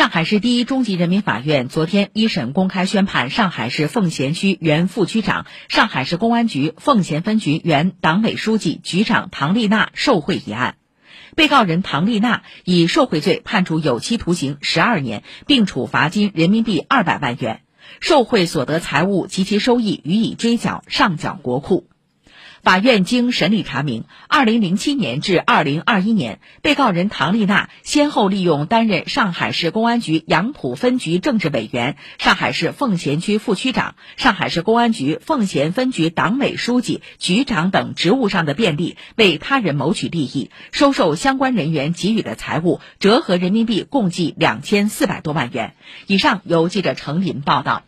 上海市第一中级人民法院昨天一审公开宣判上海市奉贤区原副区长、上海市公安局奉贤分局原党委书记、局长唐丽娜受贿一案。被告人唐丽娜以受贿罪判处有期徒刑十二年，并处罚金人民币二百万元，受贿所得财物及其收益予以追缴，上缴国库。法院经审理查明，二零零七年至二零二一年，被告人唐丽娜先后利用担任上海市公安局杨浦分局政治委员、上海市奉贤区副区长、上海市公安局奉贤分局党委书记、局长等职务上的便利，为他人谋取利益，收受相关人员给予的财物，折合人民币共计两千四百多万元。以上由记者程林报道。